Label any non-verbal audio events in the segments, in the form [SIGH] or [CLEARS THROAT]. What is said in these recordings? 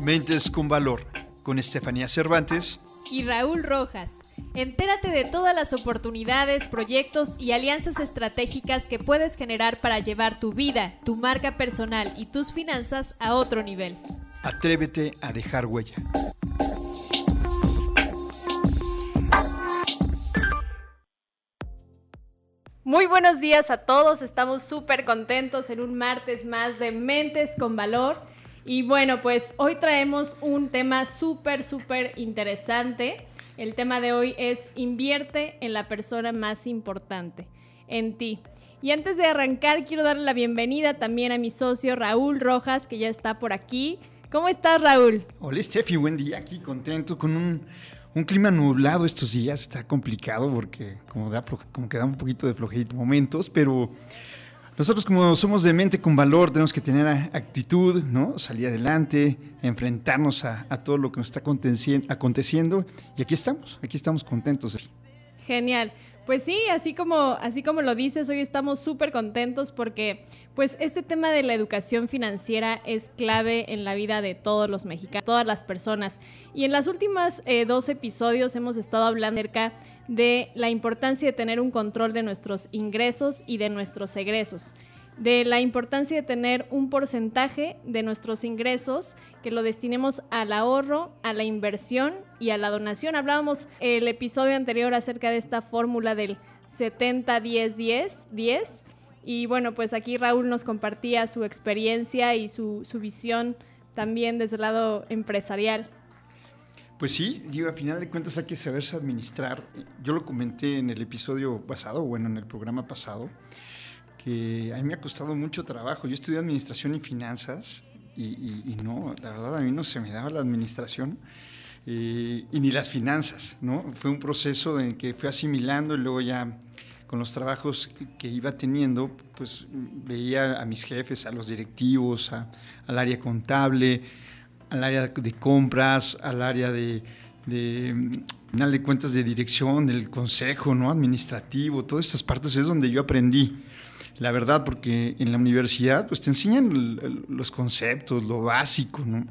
Mentes con Valor, con Estefanía Cervantes y Raúl Rojas. Entérate de todas las oportunidades, proyectos y alianzas estratégicas que puedes generar para llevar tu vida, tu marca personal y tus finanzas a otro nivel. Atrévete a dejar huella. Muy buenos días a todos, estamos súper contentos en un martes más de Mentes con Valor. Y bueno, pues hoy traemos un tema súper, súper interesante. El tema de hoy es invierte en la persona más importante, en ti. Y antes de arrancar, quiero darle la bienvenida también a mi socio Raúl Rojas, que ya está por aquí. ¿Cómo estás, Raúl? Hola, Steffi, buen día. Aquí contento con un, un clima nublado estos días. Está complicado porque como, que da un poquito de flojerito momentos, pero nosotros como somos de mente con valor, tenemos que tener actitud, ¿no? Salir adelante, enfrentarnos a, todo lo que nos está aconteciendo. Y aquí estamos, aquí estamos contentos. Genial. Pues sí, así como, así como lo dices, hoy estamos súper contentos porque pues este tema de la educación financiera es clave en la vida de todos los mexicanos, todas las personas. Y en las últimas eh, dos episodios hemos estado hablando acerca de la importancia de tener un control de nuestros ingresos y de nuestros egresos, de la importancia de tener un porcentaje de nuestros ingresos que lo destinemos al ahorro, a la inversión y a la donación. Hablábamos el episodio anterior acerca de esta fórmula del 70-10-10-10. Y bueno, pues aquí Raúl nos compartía su experiencia y su, su visión también desde el lado empresarial. Pues sí, digo, a final de cuentas hay que saberse administrar. Yo lo comenté en el episodio pasado, bueno, en el programa pasado, que a mí me ha costado mucho trabajo. Yo estudié administración y finanzas y, no, la verdad a mí no se me daba la administración eh, y ni las finanzas, ¿no? Fue un proceso en que fui asimilando y luego ya con los trabajos que iba teniendo, pues veía a mis jefes, a los directivos, al área contable, al área de compras, al área de, final de cuentas, de dirección, del consejo ¿no? administrativo, todas estas partes es donde yo aprendí. La verdad, porque en la universidad pues, te enseñan los conceptos, lo básico, ¿no?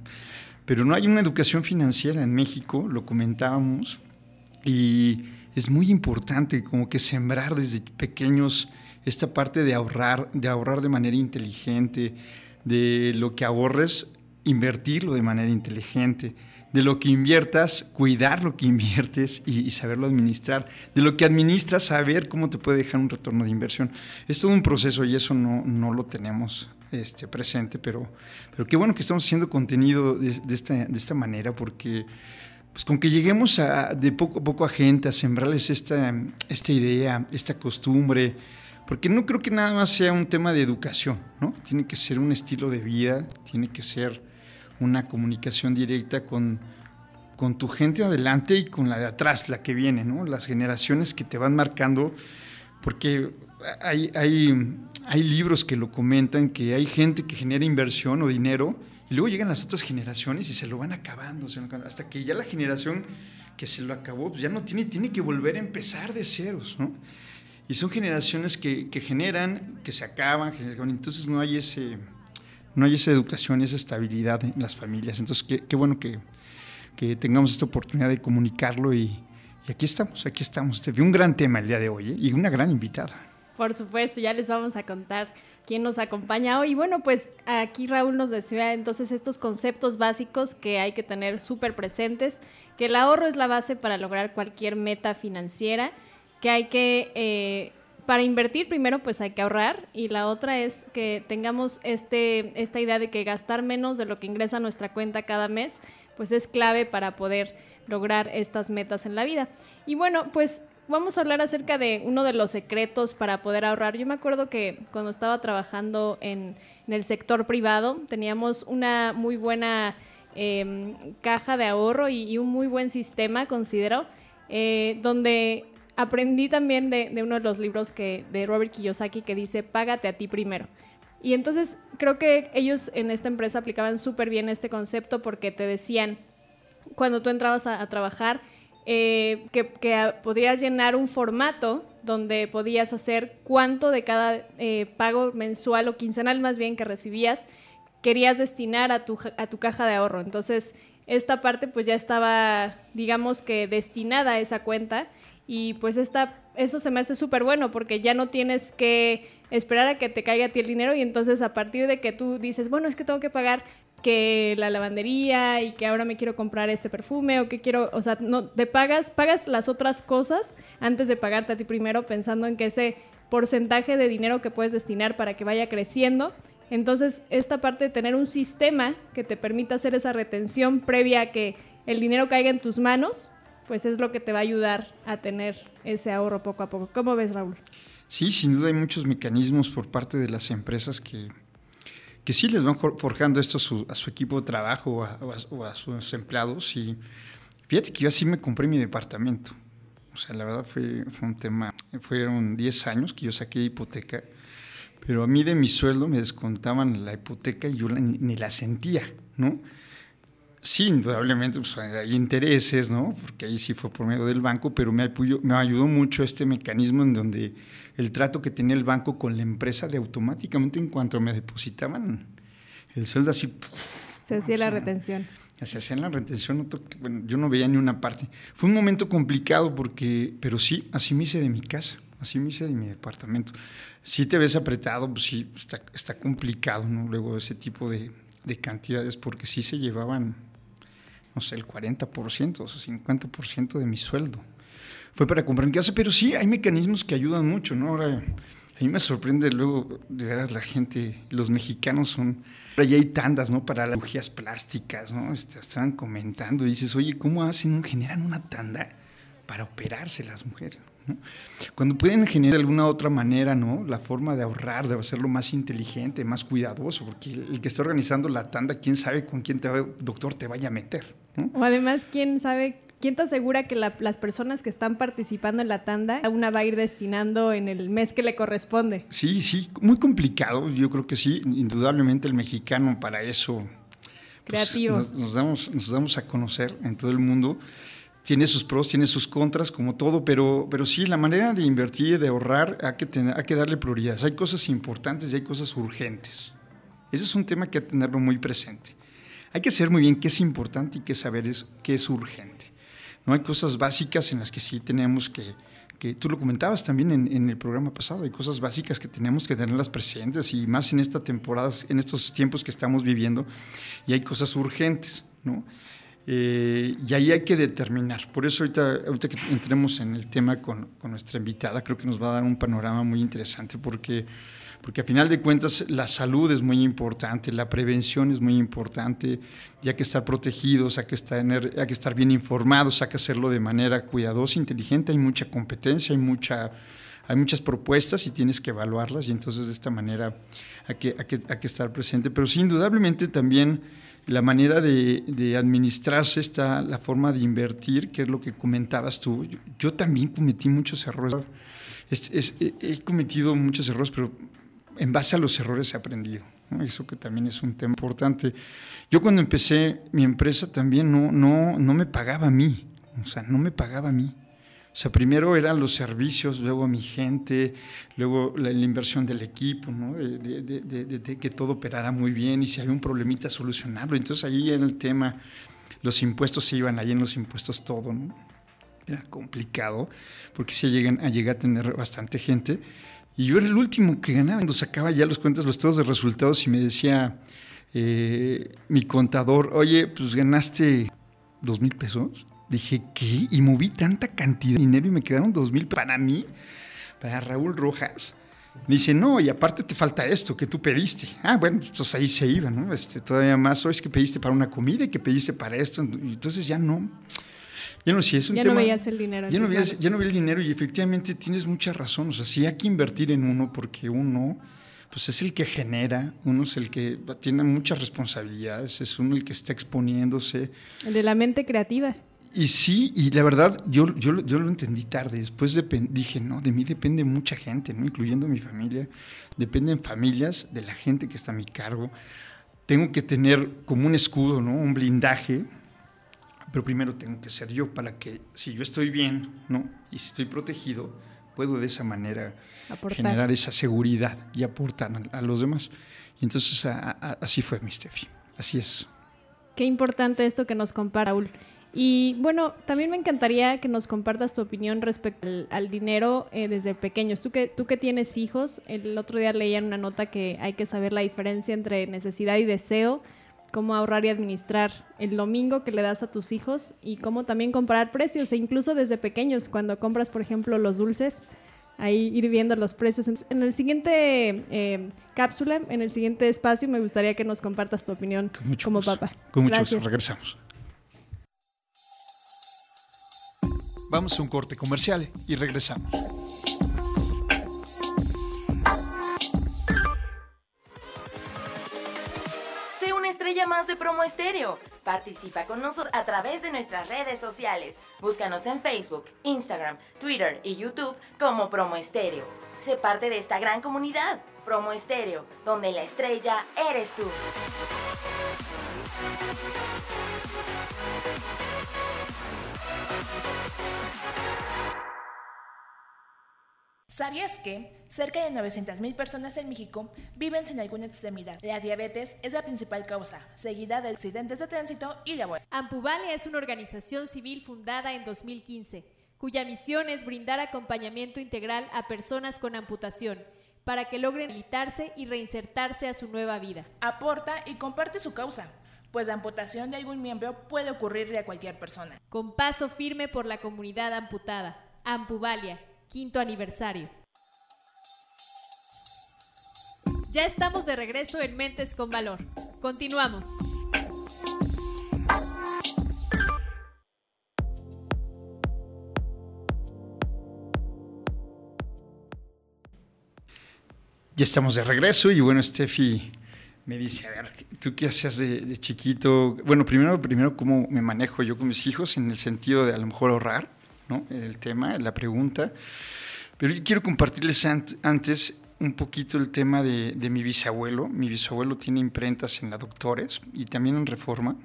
Pero no hay una educación financiera en México, lo comentábamos, y es muy importante como que sembrar desde pequeños esta parte de ahorrar, de ahorrar de manera inteligente, de lo que ahorres invertirlo de manera inteligente. De lo que inviertas, cuidar lo que inviertes y, saberlo administrar. De lo que administras, saber cómo te puede dejar un retorno de inversión. Es todo un proceso y eso no, no lo tenemos este, presente, pero, pero qué bueno que estamos haciendo contenido de, esta, de esta, manera porque pues con que lleguemos a, de poco a poco a gente, a sembrarles esta, esta idea, esta costumbre, porque no creo que nada más sea un tema de educación, ¿no? Tiene que ser un estilo de vida, tiene que ser una comunicación directa con, con tu gente adelante y con la de atrás, la que viene, ¿no? Las generaciones que te van marcando, porque hay, hay, hay libros que lo comentan, que hay gente que genera inversión o dinero y luego llegan las otras generaciones y se lo van acabando, hasta que ya la generación que se lo acabó, pues ya no tiene, tiene que volver a empezar de ceros, ¿no? Y son generaciones que, que generan, que se acaban, entonces no hay ese no hay esa educación y esa estabilidad en las familias. Entonces, qué, bueno que, tengamos esta oportunidad de comunicarlo y, aquí estamos, aquí estamos. Te vi un gran tema el día de hoy ¿eh? y una gran invitada. Por supuesto, ya les vamos a contar quién nos acompaña hoy. Bueno, pues aquí Raúl nos decía entonces estos conceptos básicos que hay que tener súper presentes, que el ahorro es la base para lograr cualquier meta financiera, que hay que eh, para invertir primero pues hay que ahorrar y la otra es que tengamos este, esta idea de que gastar menos de lo que ingresa a nuestra cuenta cada mes pues es clave para poder lograr estas metas en la vida. Y bueno, pues vamos a hablar acerca de uno de los secretos para poder ahorrar. Yo me acuerdo que cuando estaba trabajando en, el sector privado teníamos una muy buena em, caja de ahorro y, un muy buen sistema, considero, eh, donde aprendí también de, uno de los libros que, de Robert Kiyosaki que dice, págate a ti primero. Y entonces creo que ellos en esta empresa aplicaban súper bien este concepto porque te decían, cuando tú entrabas a, trabajar, eh, que, podrías llenar un formato donde podías hacer cuánto de cada eh, pago mensual o quincenal más bien que recibías, querías destinar a tu, a tu caja de ahorro. Entonces, esta parte pues ya estaba, digamos que destinada a esa cuenta y pues esta, eso se me hace súper bueno porque ya no tienes que esperar a que te caiga a ti el dinero y entonces a partir de que tú dices, bueno, es que tengo que pagar que la lavandería y que ahora me quiero comprar este perfume o que quiero, o sea, no te pagas, pagas las otras cosas antes de pagarte a ti primero pensando en que ese porcentaje de dinero que puedes destinar para que vaya creciendo. Entonces, esta parte de tener un sistema que te permita hacer esa retención previa a que el dinero caiga en tus manos, pues es lo que te va a ayudar a tener ese ahorro poco a poco. ¿Cómo ves, Raúl? Sí, sin duda hay muchos mecanismos por parte de las empresas que, que sí les van forjando esto a su, equipo de trabajo o a, sus empleados. Y fíjate que yo así me compré mi departamento. O sea, la verdad fue, fue un tema, fueron 10 años que yo saqué hipoteca, pero a mí de mi sueldo me descontaban la hipoteca y yo ni la sentía, ¿no? Sí, indudablemente pues, hay intereses, ¿no? Porque ahí sí fue por medio del banco, pero me, me ayudó mucho este mecanismo en donde el trato que tenía el banco con la empresa de automáticamente en cuanto me depositaban el sueldo así... Se hacía la retención. Se hacía la retención, bueno, yo no veía ni una parte. Fue un momento complicado porque, pero sí, así me hice de mi casa, así me hice de mi departamento. Si te ves apretado, pues sí, está, está complicado, ¿no? Luego ese tipo de, de cantidades, porque sí se llevaban el 40% o 50% de mi sueldo. Fue para comprar en casa, pero sí hay mecanismos que ayudan mucho, ¿no? Ahora, a mí me sorprende luego, de veras, la gente, los mexicanos son, ahora hay tandas, ¿no? Para las cirugías plásticas, ¿no? Este, estaban comentando y dices, oye, ¿cómo hacen, generan una tanda para operarse las mujeres? [LAUGHS] Cuando pueden generar de alguna otra manera, ¿no? La forma de ahorrar, de hacerlo más inteligente, más cuidadoso, porque el que está organizando la tanda, quién sabe con quién te doctor te vaya a meter. O además, quién sabe ¿Quién te asegura que las personas que están participando en la tanda, una va a ir destinando en el mes que le corresponde? Sí, sí, muy complicado. Yo creo que sí, indudablemente el mexicano para eso. Pues, Creativo. nos, damos, nos damos a conocer en todo el mundo tiene sus pros, tiene sus contras, como todo, pero, pero sí, la manera de invertir, de ahorrar, hay que, tener, hay que darle prioridades. Hay cosas importantes y hay cosas urgentes. Ese es un tema que hay que tenerlo muy presente. Hay que saber muy bien qué es importante y qué saber es, qué es urgente. No hay cosas básicas en las que sí tenemos que, que tú lo comentabas también en, en, el programa pasado, hay cosas básicas que tenemos que tenerlas presentes y más en esta temporada, en estos tiempos que estamos viviendo, y hay cosas urgentes, ¿no? Eh, y ahí hay que determinar. Por eso ahorita, ahorita que entremos en el tema con, con, nuestra invitada, creo que nos va a dar un panorama muy interesante porque, porque a final de cuentas la salud es muy importante, la prevención es muy importante, y hay que estar protegidos, hay que estar, hay que estar bien informados, hay que hacerlo de manera cuidadosa, inteligente, hay mucha competencia, hay mucha hay muchas propuestas y tienes que evaluarlas y entonces de esta manera hay que, estar presente. Pero sí, indudablemente también la manera de, administrarse está la forma de invertir, que es lo que comentabas tú. Yo, también cometí muchos errores. he cometido muchos errores, pero en base a los errores he aprendido. Eso que también es un tema importante. Yo cuando empecé mi empresa también no, no, no me pagaba a mí. O sea, no me pagaba a mí. O sea, primero eran los servicios, luego mi gente, luego la, inversión del equipo, ¿no? de, que todo operara muy bien y si había un problemita solucionarlo. Entonces ahí era el tema, los impuestos se iban ahí en los impuestos todo, ¿no? Era complicado porque se llegan a llegar a tener bastante gente. Y yo era el último que ganaba. Cuando sacaba ya los cuentas, los estados de resultados y me decía eh, mi contador, oye, pues ganaste dos mil pesos. Dije, ¿qué? Y moví tanta cantidad de dinero y me quedaron dos mil para mí, para Raúl Rojas. Me dice, no, y aparte te falta esto que tú pediste. Ah, bueno, entonces pues ahí se iba, ¿no? Este, todavía más, o es que pediste para una comida y que pediste para esto. Entonces ya no. Ya no, si es un ya no veías el dinero. Ya no, veías, ya no vi el dinero y efectivamente tienes mucha razón. O sea, sí hay que invertir en uno porque uno pues es el que genera, uno es el que tiene muchas responsabilidades, es uno el que está exponiéndose. El de la mente creativa. Y sí, y la verdad, yo, yo, yo lo entendí tarde. Después dije, no, de mí depende mucha gente, ¿no? incluyendo mi familia. Dependen familias de la gente que está a mi cargo. Tengo que tener como un escudo, ¿no? un blindaje. Pero primero tengo que ser yo para que, si yo estoy bien ¿no? y si estoy protegido, puedo de esa manera generar esa seguridad y aportar a, los demás. Y entonces así fue mi Steffi, así es. Qué importante esto que nos compara, Raúl. Y bueno, también me encantaría que nos compartas tu opinión respecto al, dinero eh, desde pequeños. Tú que, tú que tienes hijos, el otro día leía en una nota que hay que saber la diferencia entre necesidad y deseo, cómo ahorrar y administrar el domingo que le das a tus hijos y cómo también comparar precios e incluso desde pequeños, cuando compras, por ejemplo, los dulces, ahí ir viendo los precios. En el siguiente eh, cápsula, en el siguiente espacio, me gustaría que nos compartas tu opinión como papá. Con mucho gusto, regresamos. Vamos a un corte comercial y regresamos. Sé una estrella más de Promo Estéreo. Participa con nosotros a través de nuestras redes sociales. Búscanos en Facebook, Instagram, Twitter y YouTube como Promo Estéreo. Sé parte de esta gran comunidad, Promo Estéreo, donde la estrella eres tú. ¿Sabías que cerca de 900.000 personas en México viven sin alguna extremidad? La diabetes es la principal causa, seguida de accidentes de tránsito y laborales. Ampuvalia es una organización civil fundada en 2015, cuya misión es brindar acompañamiento integral a personas con amputación para que logren rehabilitarse y reinsertarse a su nueva vida. Aporta y comparte su causa pues la amputación de algún miembro puede ocurrirle a cualquier persona. Con paso firme por la comunidad amputada. Ampuvalia, quinto aniversario. Ya estamos de regreso en Mentes con Valor. Continuamos. Ya estamos de regreso y bueno, Steffi me dice, a ver, ¿tú qué hacías de, de, chiquito? Bueno, primero, primero, ¿cómo me manejo yo con mis hijos en el sentido de a lo mejor ahorrar? El tema, la pregunta. Pero yo quiero compartirles antes un poquito el tema de, mi bisabuelo. Mi bisabuelo tiene imprentas en la Doctores y también en Reforma.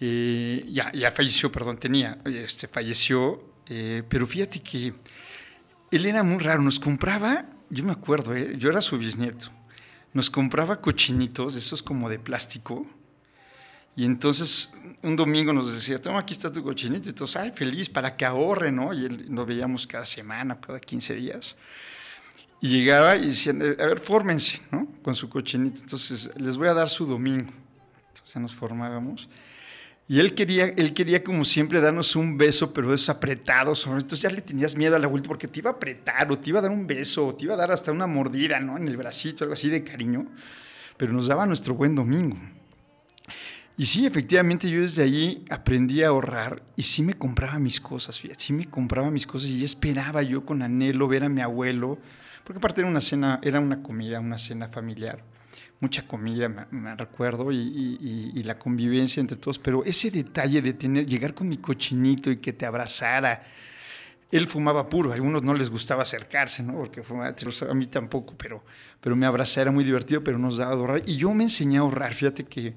Eh, ya, ya falleció, perdón, tenía, este, falleció, eh, pero fíjate que él era muy raro, nos compraba, yo me acuerdo, eh, yo era su bisnieto, nos compraba cochinitos, esos como de plástico, y entonces un domingo nos decía, toma, aquí está tu cochinito. Y todos, ay, feliz, para que ahorre, ¿no? Y él, nos veíamos cada semana, cada 15 días. Y llegaba y decían, a ver, fórmense, ¿no? Con su cochinito. Entonces, les voy a dar su domingo. Entonces nos formábamos. Y él quería, él quería como siempre darnos un beso, pero esos apretados. Entonces ya le tenías miedo a la vuelta porque te iba a apretar o te iba a dar un beso o te iba a dar hasta una mordida, ¿no? En el bracito, algo así de cariño. Pero nos daba nuestro buen domingo. Y sí, efectivamente yo desde allí aprendí a ahorrar y sí me compraba mis cosas, fíjate, sí me compraba mis cosas y esperaba yo con anhelo ver a mi abuelo, porque aparte era una cena, era una comida, una cena familiar, mucha comida, me, recuerdo, y, la convivencia entre todos, pero ese detalle de tener, llegar con mi cochinito y que te abrazara, él fumaba puro, a algunos no les gustaba acercarse, ¿no? Porque fumaba, a mí tampoco, pero, pero me abrazaba, era muy divertido, pero nos daba a ahorrar. Y yo me enseñé a ahorrar, fíjate que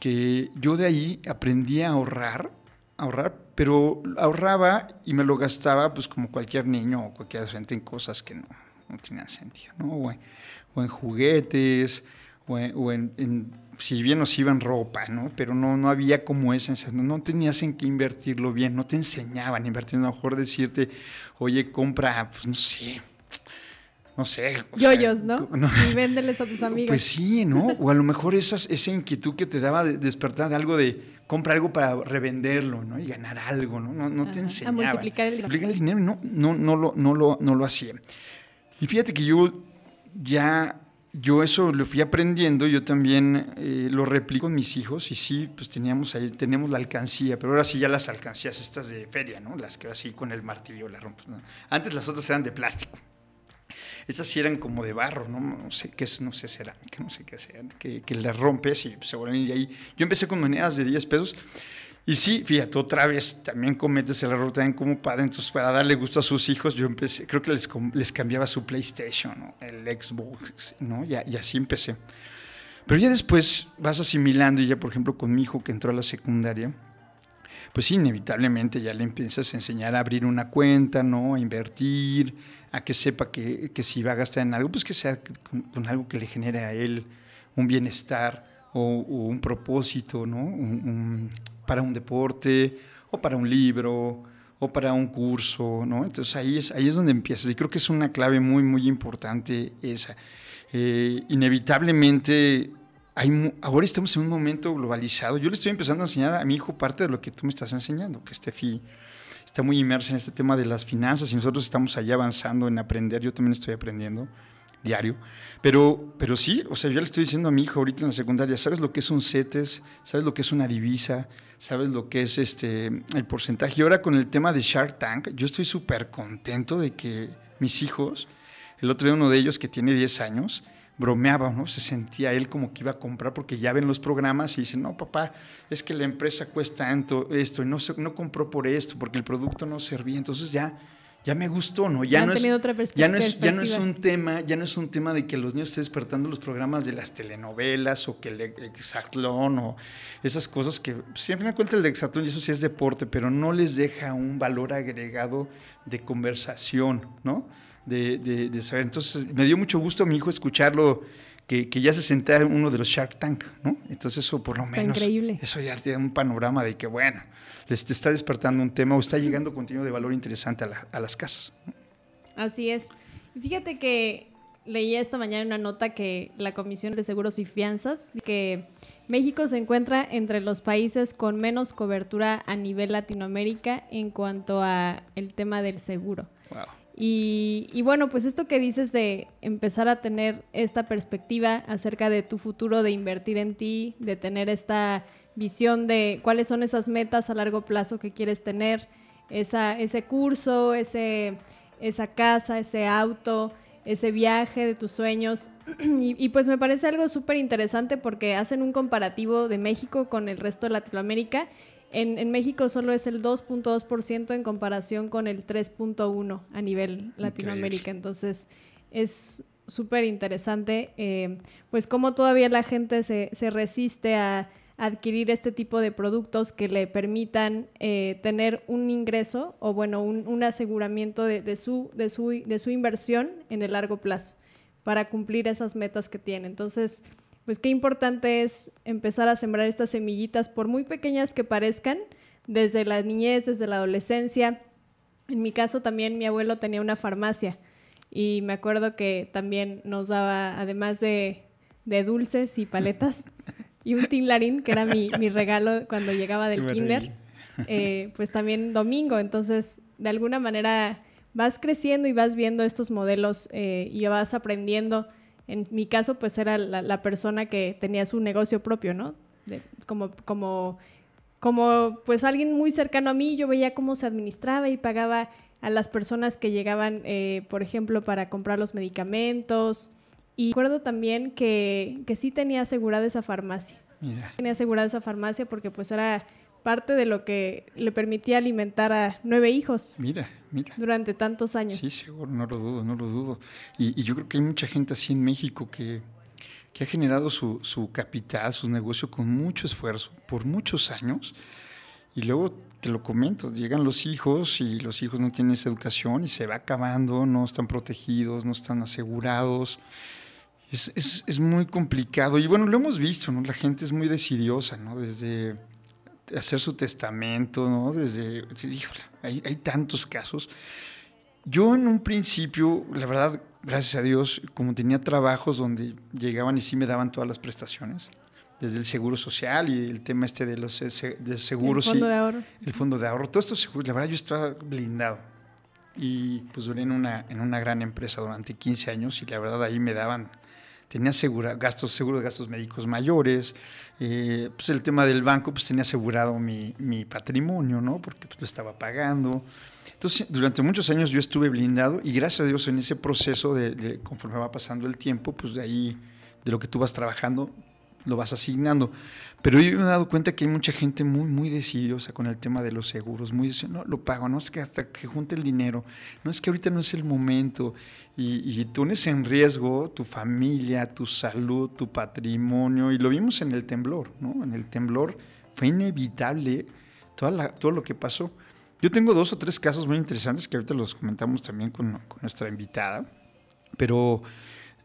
que yo de ahí aprendí a ahorrar, ahorrar, pero ahorraba y me lo gastaba pues como cualquier niño o cualquier gente en cosas que no, no tenían sentido, ¿no? O en, juguetes, o, en, si bien nos iban ropa, ¿no? Pero no, no había como esa, no, no tenías en qué invertirlo bien, no te enseñaban a invertir, a lo mejor decirte, oye, compra, pues no sé, no sé. Yoyos, ¿no? Y véndeles a tus amigos. Pues sí, ¿no? O a lo mejor esas, esa inquietud que te daba de despertar de algo de compra algo para revenderlo, ¿no? Y ganar algo, ¿no? No, no te enseñaba. A multiplicar el dinero. Multiplicar el dinero no, no, no, lo, no, lo, no lo hacía. Y fíjate que yo ya, yo eso lo fui aprendiendo, yo también eh, lo replico con mis hijos y sí, pues teníamos ahí, tenemos la alcancía, pero ahora sí ya las alcancías estas de feria, ¿no? Las que así con el martillo la rompes. Antes las otras eran de plástico. Estas sí eran como de barro, no, no sé qué es, no sé, cerámica, no sé qué sean, que, que las rompes y se vuelven de ahí. Yo empecé con monedas de 10 pesos y sí, fíjate, otra vez también cometes el error también como padre. Entonces, para darle gusto a sus hijos, yo empecé, creo que les, les cambiaba su PlayStation, el Xbox, ¿no? Y, y, así empecé. Pero ya después vas asimilando, y ya por ejemplo con mi hijo que entró a la secundaria, pues inevitablemente ya le empiezas a enseñar a abrir una cuenta, ¿no? A invertir, a que sepa que, que si va a gastar en algo, pues que sea con, algo que le genere a él un bienestar o, un propósito, ¿no? para un deporte o para un libro o para un curso, ¿no? Entonces ahí es, ahí es donde empiezas y creo que es una clave muy, muy importante esa. Eh, inevitablemente ahora estamos en un momento globalizado. Yo le estoy empezando a enseñar a mi hijo parte de lo que tú me estás enseñando, que Steffi está muy inmersa en este tema de las finanzas y nosotros estamos allá avanzando en aprender. Yo también estoy aprendiendo diario. Pero, pero sí, o sea, yo le estoy diciendo a mi hijo ahorita en la secundaria, ¿sabes lo que es un CETES? ¿Sabes lo que es una divisa? ¿Sabes lo que es este, el porcentaje? Y ahora con el tema de Shark Tank, yo estoy súper contento de que mis hijos, el otro día uno de ellos que tiene 10 años, bromeaba, ¿no? Se sentía él como que iba a comprar porque ya ven los programas y dicen, no, papá, es que la empresa cuesta esto y no, se, no compró por esto porque el producto no servía. Entonces ya, ya me gustó, ¿no? Ya, no, es, ya, no es, ya no es un tema, ya no es un tema de que los niños estén despertando los programas de las telenovelas o que el hexatlón o esas cosas que siempre me cuenta el hexatlón y eso sí es deporte, pero no les deja un valor agregado de conversación, ¿no? De, saber. Entonces, me dio mucho gusto a mi hijo escucharlo, que, ya se sentía en uno de los Shark Tank, ¿no? Entonces, eso por lo menos. Increíble. Eso ya tiene un panorama de que, bueno, les te está despertando un tema o está llegando contenido de valor interesante a, las casas. Así es. Fíjate que leí esta mañana una nota que la Comisión de Seguros y Fianzas, que México se encuentra entre los países con menos cobertura a nivel Latinoamérica en cuanto a el tema del seguro. Wow. Y, bueno, pues esto que dices de empezar a tener esta perspectiva acerca de tu futuro, de invertir en ti, de tener esta visión de cuáles son esas metas a largo plazo que quieres tener, ese curso, ese, esa casa, ese auto, ese viaje de tus sueños. [CLEARS THROAT] Y, y pues me parece algo súper interesante porque hacen un comparativo de México con el resto de Latinoamérica en, México solo es el 2.2% en comparación con el 3.1% a nivel Latinoamérica. Entonces es súper interesante, eh, pues cómo todavía la gente se, resiste a, adquirir este tipo de productos que le permitan eh, tener un ingreso o bueno, un, aseguramiento de, su, de, su, de su inversión en el largo plazo para cumplir esas metas que tiene. Entonces, pues qué importante es empezar a sembrar estas semillitas, por muy pequeñas que parezcan, desde la niñez, desde la adolescencia. En mi caso también mi abuelo tenía una farmacia y me acuerdo que también nos daba, además de, dulces y paletas, [LAUGHS] y un tinlarín, que era mi, regalo cuando llegaba del kinder, eh, pues también domingo. Entonces, de alguna manera vas creciendo y vas viendo estos modelos eh, y vas aprendiendo en mi caso, pues era la, persona que tenía su negocio propio, ¿no? como, como, como, pues alguien muy cercano a mí, yo veía cómo se administraba y pagaba a las personas que llegaban, eh, por ejemplo, para comprar los medicamentos. Y recuerdo también que, que sí tenía asegurada esa farmacia. Tenía asegurada esa farmacia porque pues era parte de lo que le permitía alimentar a nueve hijos. Mira, mira. Durante tantos años. Sí, seguro, no lo dudo, no lo dudo. Y, yo creo que hay mucha gente así en México que, ha generado su, su capital, su negocio con mucho esfuerzo, por muchos años. Y luego te lo comento, llegan los hijos y los hijos no tienen esa educación y se va acabando, no están protegidos, no están asegurados. Es, es, es muy complicado. Y bueno, lo hemos visto, ¿no? La gente es muy decidiosa, ¿no? Desde hacer su testamento, ¿no? Desde, hay, hay tantos casos. Yo en un principio, la verdad, gracias a Dios, como tenía trabajos donde llegaban y sí me daban todas las prestaciones, desde el seguro social y el tema este de los de seguros. El fondo de ahorro. El fondo de ahorro. Todo esto seguro, la verdad yo estaba blindado. Y pues duré en una, en una gran empresa durante 15 años y la verdad ahí me daban tenía segura, gastos, seguro de gastos médicos mayores, eh, pues el tema del banco, pues tenía asegurado mi, mi patrimonio, ¿no? Porque pues, lo estaba pagando. Entonces, durante muchos años yo estuve blindado y gracias a Dios en ese proceso de conforme va pasando el tiempo, pues de ahí, de lo que tú vas trabajando, lo vas asignando. Pero yo me he dado cuenta que hay mucha gente muy, muy decidiosa con el tema de los seguros, muy no, lo pago, no es que hasta que junte el dinero, no es que ahorita no es el momento, y, y tú pones en riesgo tu familia, tu salud, tu patrimonio, y lo vimos en el temblor, ¿no? En el temblor fue inevitable todo lo que pasó. Yo tengo dos o tres casos muy interesantes que ahorita los comentamos también con nuestra invitada, pero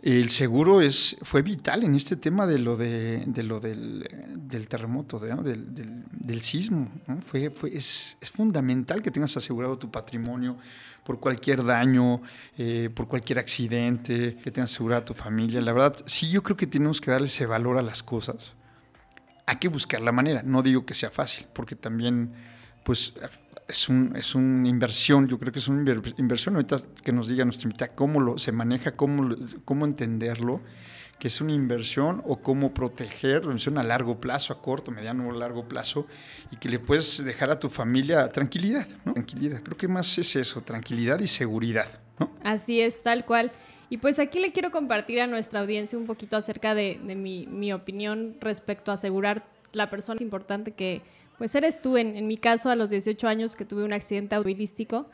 el seguro es, fue vital en este tema de lo, de, de lo del, del, terremoto, del, del, sismo. Fue, fue, es, es, fundamental que tengas asegurado tu patrimonio por cualquier daño, eh, por cualquier accidente, que tengas asegurada tu familia. La verdad, sí, yo creo que tenemos que darle ese valor a las cosas. Hay que buscar la manera. No digo que sea fácil, porque también, pues, es, un, es una inversión, yo creo que es una inversión. Ahorita que nos diga nuestra invitada cómo lo, se maneja, cómo, cómo entenderlo, que es una inversión o cómo proteger, una inversión a largo plazo, a corto, mediano o largo plazo, y que le puedes dejar a tu familia tranquilidad, ¿no? Tranquilidad. Creo que más es eso, tranquilidad y seguridad. Así es, tal cual. Y pues aquí le quiero compartir a nuestra audiencia un poquito acerca de, de mi, mi opinión respecto a asegurar la persona. Es importante que pues eres tú. En, mi caso, a los 18 años que tuve un accidente automovilístico,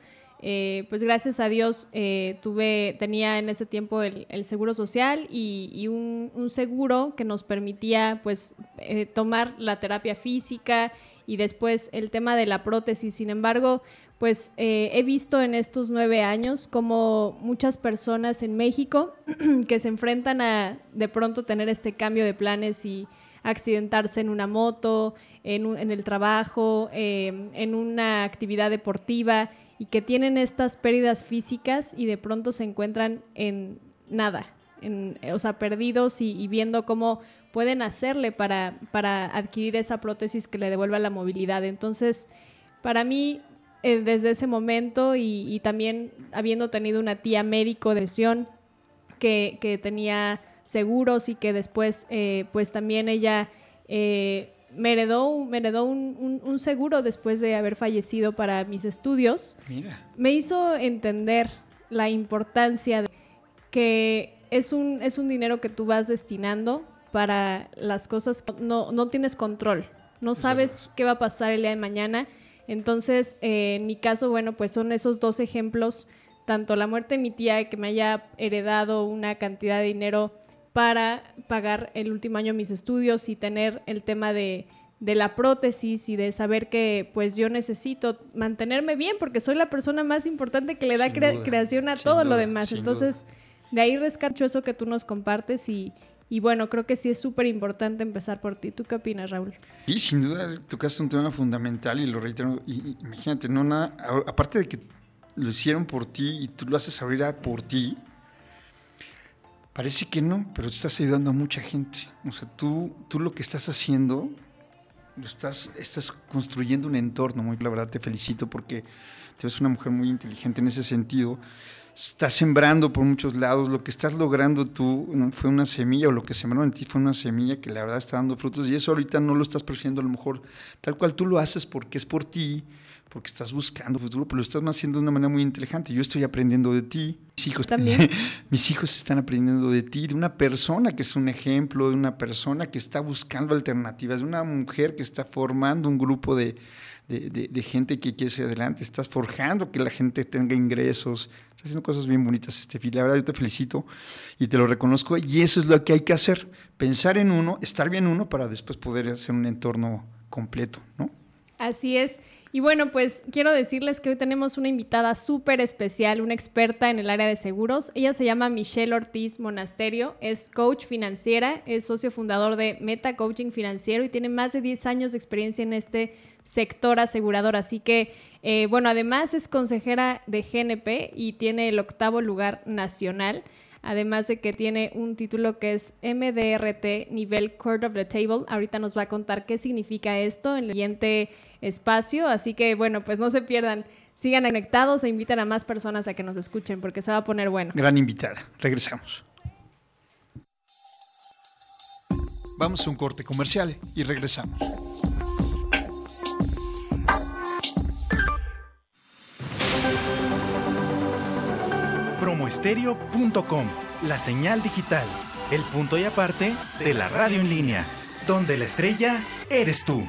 eh, pues gracias a Dios eh, tuve, tenía en ese tiempo el, seguro social y, un, seguro que nos permitía pues eh, tomar la terapia física y después el tema de la prótesis. Sin embargo, pues he visto en estos nueve años como muchas personas en México [CLEARS THROAT] que se enfrentan a de pronto tener este cambio de planes y accidentarse en una moto, en, un, en el trabajo, eh, en una actividad deportiva y que tienen estas pérdidas físicas y de pronto se encuentran en nada, en, o sea, perdidos y, y, viendo cómo pueden hacerle para, para adquirir esa prótesis que le devuelva la movilidad. Entonces, para mí, eh, desde ese momento y, y, también habiendo tenido una tía médico de lesión que, que tenía seguros y que después, eh, pues también ella eh, me heredó, me heredó un, un, un, seguro después de haber fallecido para mis estudios. Mira. Me hizo entender la importancia de que es un, es un dinero que tú vas destinando para las cosas que no, no tienes control, no sabes qué va a pasar el día de mañana. Entonces, eh, en mi caso, bueno, pues son esos dos ejemplos, tanto la muerte de mi tía, que me haya heredado una cantidad de dinero para pagar el último año mis estudios y tener el tema de, de, la prótesis y de saber que pues yo necesito mantenerme bien porque soy la persona más importante que le da cre creación a todo duda, lo demás. Entonces, duda. de ahí rescato eso que tú nos compartes y, y bueno, creo que sí es súper importante empezar por ti. ¿Tú qué opinas, Raúl? Y sin duda tocaste un tema fundamental y lo reitero. Y, imagínate, no nada, aparte de que lo hicieron por ti y tú lo haces ahorita por ti, Parece que no, pero estás ayudando a mucha gente. O sea, tú, tú lo que estás haciendo, lo estás, estás construyendo un entorno. Muy, la verdad, te felicito porque te ves una mujer muy inteligente en ese sentido. Estás sembrando por muchos lados. Lo que estás logrando tú ¿no? fue una semilla, o lo que sembraron en ti fue una semilla que la verdad está dando frutos. Y eso ahorita no lo estás percibiendo a lo mejor tal cual tú lo haces porque es por ti, porque estás buscando futuro, pero lo estás haciendo de una manera muy inteligente. Yo estoy aprendiendo de ti. Mis hijos, ¿También? [LAUGHS] mis hijos están aprendiendo de ti, de una persona que es un ejemplo, de una persona que está buscando alternativas, de una mujer que está formando un grupo de, de, de, de gente que quiere ser adelante. Estás forjando que la gente tenga ingresos. Estás haciendo cosas bien bonitas, Estefi. La verdad, yo te felicito y te lo reconozco. Y eso es lo que hay que hacer. Pensar en uno, estar bien uno para después poder hacer un entorno completo, ¿no? Así es. Y bueno, pues quiero decirles que hoy tenemos una invitada súper especial, una experta en el área de seguros. Ella se llama Michelle Ortiz Monasterio, es coach financiera, es socio fundador de Meta Coaching Financiero y tiene más de 10 años de experiencia en este sector asegurador. Así que, eh, bueno, además es consejera de GNP y tiene el octavo lugar nacional además de que tiene un título que es MDRT nivel Court of the Table. Ahorita nos va a contar qué significa esto en el siguiente espacio, así que bueno, pues no se pierdan. Sigan conectados e invitan a más personas a que nos escuchen porque se va a poner bueno. Gran invitada. Regresamos. Vamos a un corte comercial y regresamos. promoestereo.com, la señal digital, el punto y aparte de la radio en línea, donde la estrella eres tú.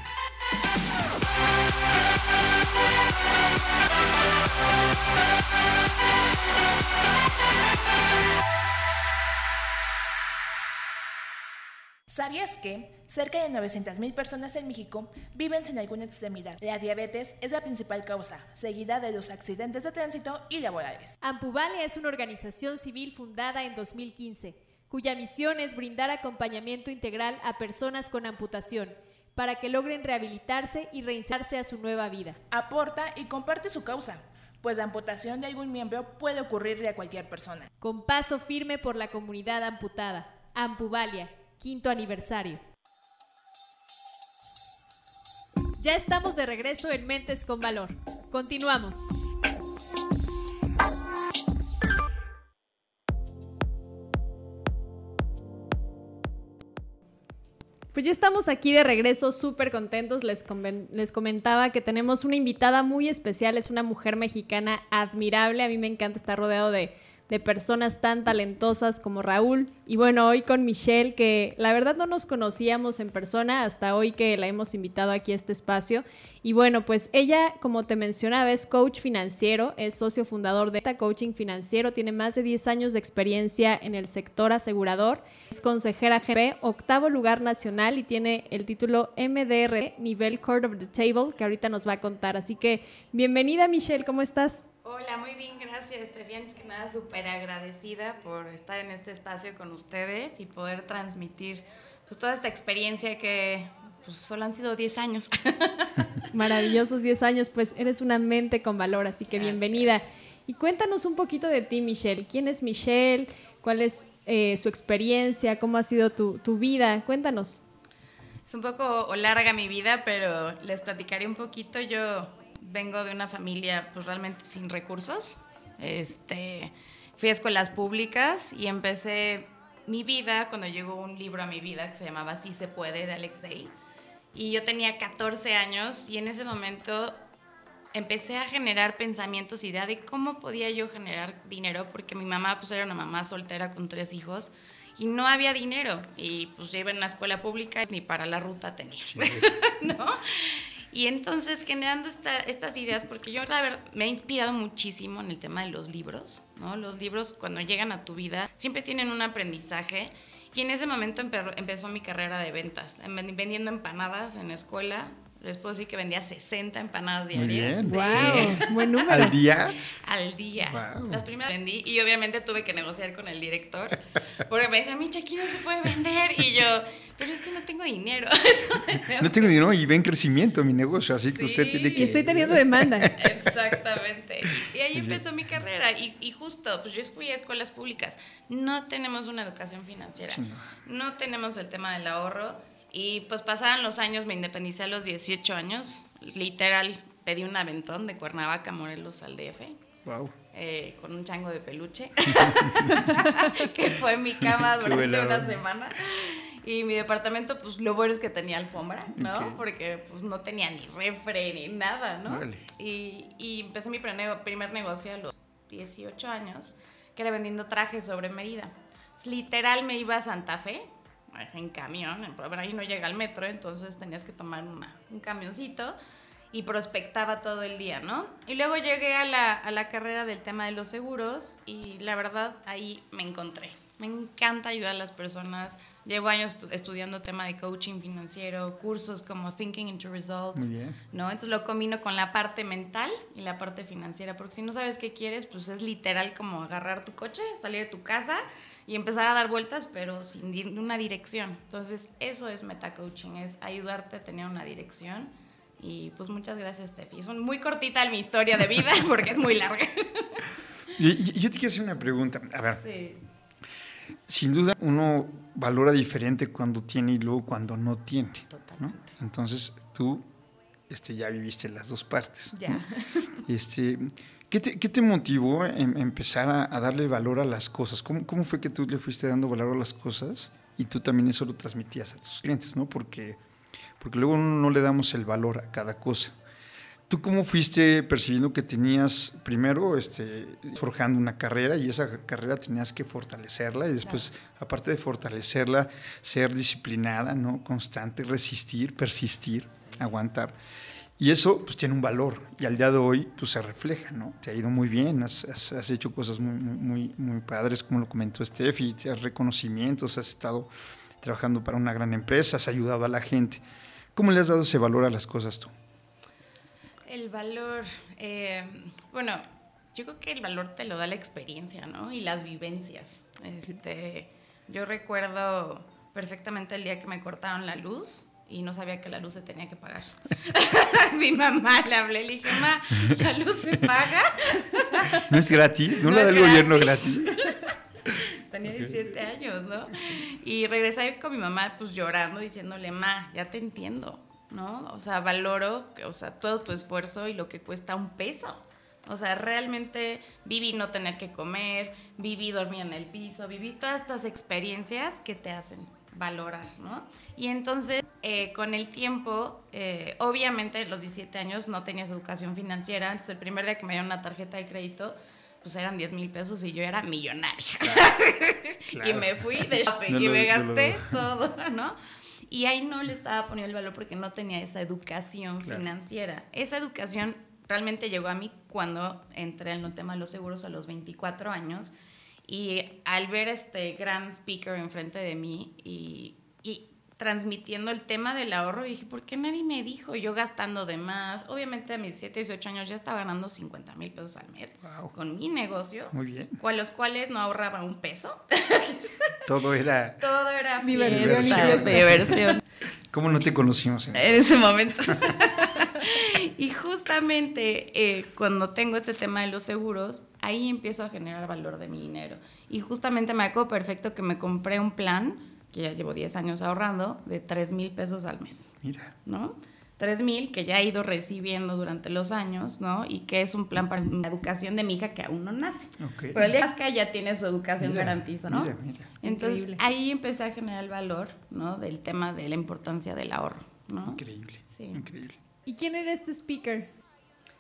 ¿Sabías que cerca de 900.000 personas en México viven sin alguna extremidad? La diabetes es la principal causa, seguida de los accidentes de tránsito y laborales. Ampuvalia es una organización civil fundada en 2015, cuya misión es brindar acompañamiento integral a personas con amputación para que logren rehabilitarse y reinsertarse a su nueva vida. Aporta y comparte su causa, pues la amputación de algún miembro puede ocurrirle a cualquier persona. Con paso firme por la comunidad amputada. Ampuvalia quinto aniversario. Ya estamos de regreso en Mentes con Valor. Continuamos. Pues ya estamos aquí de regreso, súper contentos. Les, les, comentaba que tenemos una invitada muy especial, es una mujer mexicana admirable. A mí me encanta estar rodeado de, de personas tan talentosas como Raúl. Y bueno, hoy con Michelle, que la verdad no nos conocíamos en persona hasta hoy que la hemos invitado aquí a este espacio. Y bueno, pues ella, como te mencionaba, es coach financiero, es socio fundador de Eta Coaching Financiero, tiene más de 10 años de experiencia en el sector asegurador, es consejera GB, octavo lugar nacional y tiene el título MDR, nivel Court of the Table, que ahorita nos va a contar. Así que bienvenida Michelle, ¿cómo estás? Hola, muy bien, gracias, Estefian. Es que nada, súper agradecida por estar en este espacio con ustedes y poder transmitir pues, toda esta experiencia que pues, solo han sido 10 años. [LAUGHS] Maravillosos 10 años, pues eres una mente con valor, así que bienvenida. Y cuéntanos un poquito de ti, Michelle. ¿Quién es Michelle? ¿Cuál es eh, su experiencia? ¿Cómo ha sido tu, tu vida? Cuéntanos. Es un poco larga mi vida, pero les platicaré un poquito. Yo vengo de una familia pues realmente sin recursos. Este, fui a escuelas públicas y empecé mi vida cuando llegó un libro a mi vida que se llamaba Sí se puede de Alex Day. Y yo tenía 14 años y en ese momento empecé a generar pensamientos, idea de cómo podía yo generar dinero, porque mi mamá pues era una mamá soltera con tres hijos y no había dinero y pues yo iba en una escuela pública ni para la ruta tenía, [LAUGHS] ¿no? Y entonces generando estas ideas, porque yo la verdad me he inspirado muchísimo en el tema de los libros, ¿no? Los libros cuando llegan a tu vida siempre tienen un aprendizaje. Y en ese momento empezó mi carrera de ventas, vendiendo empanadas en la escuela, les puedo decir que vendía 60 empanadas diarias. Muy bien. Wow, buen número. ¿Al día? Al día. Las primeras vendí y obviamente tuve que negociar con el director porque me decía, Micha, aquí no se puede vender. Y yo, pero es que no tengo dinero. [LAUGHS] no tengo dinero y ve en crecimiento mi negocio, así que usted tiene que... Y estoy teniendo [LAUGHS] demanda. Exactamente. Y, ahí empezó mi carrera. Y, y, justo, pues yo fui a escuelas públicas. No tenemos una educación financiera. no tenemos el tema del ahorro y pues pasaron los años, me independicé a los 18 años, literal, pedí un aventón de Cuernavaca, Morelos al DF. Wow. Eh, con un chango de peluche, [LAUGHS] [LAUGHS] que fue mi cama durante una semana. Y mi departamento, pues lo bueno es que tenía alfombra, ¿no? Porque pues no tenía ni refre ni nada, ¿no? Y, y, empecé mi primer negocio a los 18 años, que era vendiendo trajes sobre medida. Literal me iba a Santa Fe, en camión, pero ahí no llega el metro, entonces tenías que tomar un camioncito y prospectaba todo el día, ¿no? Y luego llegué a la, a la carrera del tema de los seguros y la verdad ahí me encontré. Me encanta ayudar a las personas. Llevo años estudiando tema de coaching financiero, cursos como Thinking into Results, ¿no? Entonces lo combino con la parte mental y la parte financiera, porque si no sabes qué quieres, pues es literal como agarrar tu coche, salir de tu casa y empezar a dar vueltas, pero sin una dirección. Entonces, eso es metacoaching, es ayudarte a tener una dirección. Y pues muchas gracias, Steffi. Es muy cortita mi historia de vida [LAUGHS] porque es muy larga. Y, yo te quiero hacer una pregunta. A ver. Sin duda, uno valora diferente cuando tiene y luego cuando no tiene. ¿no? Entonces, tú este, ya viviste las dos partes. Ya. Este, ¿Qué te, motivó en empezar a, darle valor a las cosas? ¿Cómo, ¿Cómo, fue que tú le fuiste dando valor a las cosas y tú también eso lo transmitías a tus clientes, ¿no? Porque, porque luego no le damos el valor a cada cosa. ¿Tú cómo fuiste percibiendo que tenías primero este, forjando una carrera y esa carrera tenías que fortalecerla y después, aparte de fortalecerla, ser disciplinada, ¿no? constante, resistir, persistir, aguantar? Y eso pues tiene un valor y al día de hoy pues se refleja, ¿no? Te ha ido muy bien, has, has, hecho cosas muy, muy, muy padres, como lo comentó Steph, y te has reconocimientos, has estado trabajando para una gran empresa, has ayudado a la gente. ¿Cómo le has dado ese valor a las cosas tú? El valor, eh, bueno, yo creo que el valor te lo da la experiencia, ¿no? Y las vivencias. Este, yo recuerdo perfectamente el día que me cortaron la luz y no sabía que la luz se tenía que pagar. [LAUGHS] Mi mamá le hablé, le dije, ma, ¿la luz se paga? [LAUGHS] ¿No es gratis? ¿No, la da el gobierno gratis? [LAUGHS] Tenía 17 años, ¿no? Y regresé con mi mamá, pues llorando, diciéndole, ma, ya te entiendo, ¿no? O sea, valoro, o sea, todo tu esfuerzo y lo que cuesta un peso. O sea, realmente viví no tener que comer, viví dormir en el piso, viví todas estas experiencias que te hacen valorar, ¿no? Y entonces, eh, con el tiempo, eh, obviamente, los 17 años no tenías educación financiera. Entonces, el primer día que me dieron una tarjeta de crédito, pues eran 10 mil pesos y yo era millonaria. [LAUGHS] y me fui de shopping y me gasté [LAUGHS] todo, ¿no? Y ahí no le estaba poniendo el valor porque no tenía esa educación financiera. Esa educación realmente llegó a mí cuando entré en el tema de los seguros a los 24 años y al ver este gran speaker enfrente de mí y, y transmitiendo el tema del ahorro, dije, ¿por qué nadie me dijo? Yo gastando de más. Obviamente a mis 7, 18 años ya estaba ganando 50 mil pesos al mes con mi negocio. Muy bien. Con los cuales no ahorraba un peso. [LAUGHS] Todo era... Todo era diversión. Diversión. ¿Cómo no te conocimos? En, en ese momento. [LAUGHS] [LAUGHS] y justamente eh, cuando tengo este tema de los seguros, ahí empiezo a generar valor de mi dinero. Y justamente me acuerdo perfecto que me compré un plan, que ya llevo 10 años ahorrando, de 3 mil pesos al mes. Mira. ¿No? 3 mil que ya he ido recibiendo durante los años, ¿no? Y que es un plan para la educación de mi hija que aún no nace. Okay. Pero el día que ya tiene su educación Mira, garantizada, ¿no? mira, mira. Entonces Increíble. ahí empecé a generar el valor, ¿no? Del tema de la importancia del ahorro, ¿no? Increíble. Sí. Increíble. ¿Y quién era este speaker?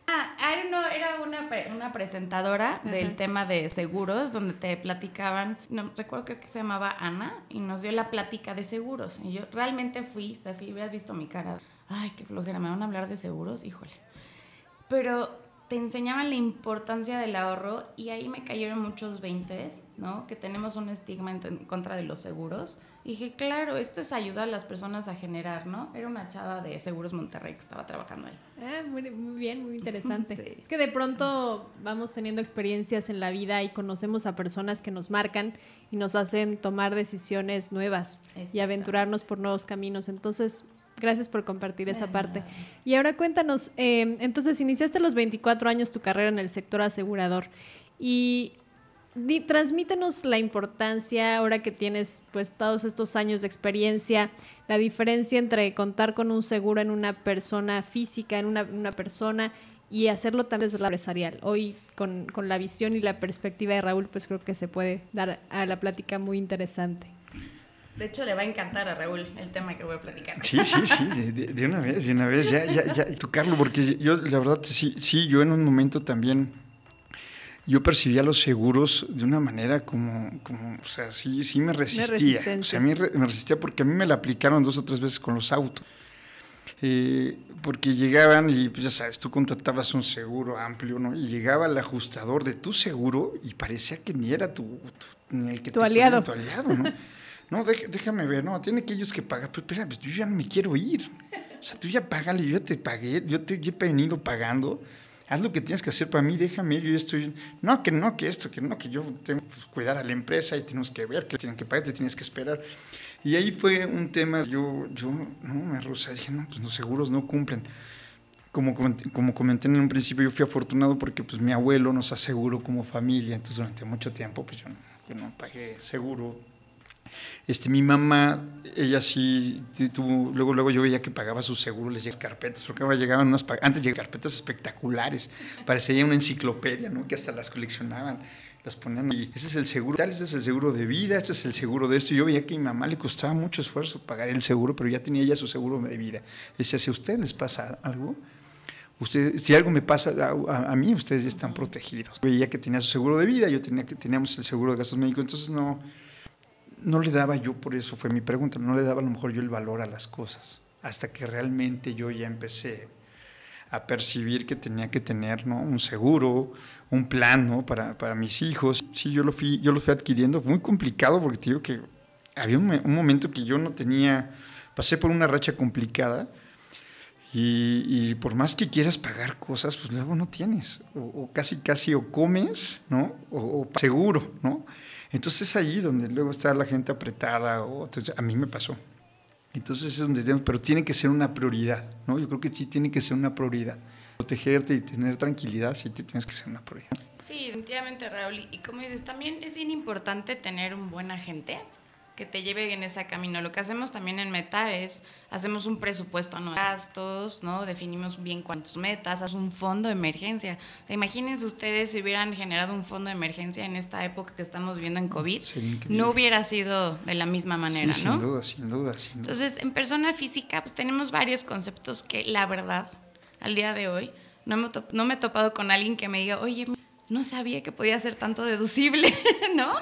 Ah, I don't know, era una, pre- una presentadora del tema de seguros donde te platicaban, no recuerdo que se llamaba Ana y nos dio la plática de seguros. Y yo realmente fui, Steffi, hubieras visto mi cara. Ay, qué flojera, me van a hablar de seguros, híjole. Pero te enseñaban la importancia del ahorro y ahí me cayeron muchos veintes, ¿no? Que tenemos un estigma en, contra de los seguros. Y dije, claro, esto es ayudar a las personas a generar, ¿no? Era una chava de Seguros Monterrey que estaba trabajando ahí. Ah, muy, muy bien, muy interesante. [LAUGHS] Sí. Es que de pronto vamos teniendo experiencias en la vida y conocemos a personas que nos marcan y nos hacen tomar decisiones nuevas y aventurarnos por nuevos caminos. Entonces, gracias por compartir esa parte. Y ahora cuéntanos, eh, entonces iniciaste a los 24 años tu carrera en el sector asegurador y di- transmítenos la importancia ahora que tienes pues todos estos años de experiencia, la diferencia entre contar con un seguro en una persona física, en una, una persona y hacerlo también desde la empresarial. Hoy con, con la visión y la perspectiva de Raúl pues creo que se puede dar a la plática muy interesante. De hecho, le va a encantar a Raúl el tema que voy a platicar. Sí, sí, sí, de, de una vez, de una vez, ya, ya, ya, y tocarlo, porque yo, la verdad, sí, sí, yo en un momento también, yo percibía los seguros de una manera como, como o sea, sí, sí me resistía. O sea, a mí me resistía porque a mí me la aplicaron dos o tres veces con los autos. Eh, porque llegaban y, pues ya sabes, tú contratabas un seguro amplio, ¿no? Y llegaba el ajustador de tu seguro y parecía que ni era tu, tu- ni el que Tu te ponía aliado. tu aliado, ¿no? [LAUGHS] No, déjame ver, no, tiene que ellos que pagar, pero espera, pues yo ya no me quiero ir. O sea, tú ya págale, yo ya te pagué, yo te yo he venido pagando, haz lo que tienes que hacer para mí, déjame, yo ya estoy, no, que no, que esto, que no, que yo tengo que pues, cuidar a la empresa y tenemos que ver que tienen que pagar, te tienes que esperar. Y ahí fue un tema, yo, yo, no, me rusa, dije, no, pues los seguros no cumplen. Como como comenté en un principio, yo fui afortunado porque pues mi abuelo nos aseguró como familia, entonces durante mucho tiempo pues yo yo no pagué seguro. Este, mi mamá, ella sí tuvo, luego, luego yo veía que pagaba su seguro, les llegaban carpetas, porque ahora llegaban unas, antes llegaban carpetas espectaculares, parecía una enciclopedia, ¿no? Que hasta las coleccionaban, las ponían y ese es el seguro, tal, es el seguro de vida, este es el seguro de esto. Yo veía que a mi mamá le costaba mucho esfuerzo pagar el seguro, pero ya tenía ella su seguro de vida. Decía, si a usted les pasa algo, Usted, si algo me pasa a, a- a mí, ustedes ya están protegidos. Veía que tenía su seguro de vida, yo tenía que teníamos el seguro de gastos médicos, entonces no, no le daba yo, por eso fue mi pregunta, no le daba a lo mejor yo el valor a las cosas, hasta que realmente yo ya empecé a percibir que tenía que tener ¿no? un seguro, un plan ¿no? para, para mis hijos. Sí, yo lo, fui, yo lo fui adquiriendo, muy complicado porque te digo que había un, momento que yo no tenía, pasé por una racha complicada y, por más que quieras pagar cosas, pues luego no tienes, o, casi casi o comes, ¿no? O, seguro, ¿no? Entonces es ahí donde luego está la gente apretada, o a mí me pasó. Entonces es donde tenemos, pero tiene que ser una prioridad, ¿no? Yo creo que sí tiene que ser una prioridad. Protegerte y tener tranquilidad, sí te tienes que ser una prioridad. Sí, definitivamente, Raúl. Y como dices, también es bien importante tener un buen agente que te lleve en ese camino. Lo que hacemos también en Meta es, hacemos un presupuesto anual, gastos, ¿no? Definimos bien cuántas metas, haz un fondo de emergencia. imagínense ustedes si hubieran generado un fondo de emergencia en esta época que estamos viviendo en COVID, no hubiera sido de la misma manera, sí, ¿no? Sin duda, sin duda, sin duda. Entonces, en persona física, pues tenemos varios conceptos que la verdad, al día de hoy, no me, no me he topado con alguien que me diga, oye, no sabía que podía ser tanto deducible, [LAUGHS] ¿no?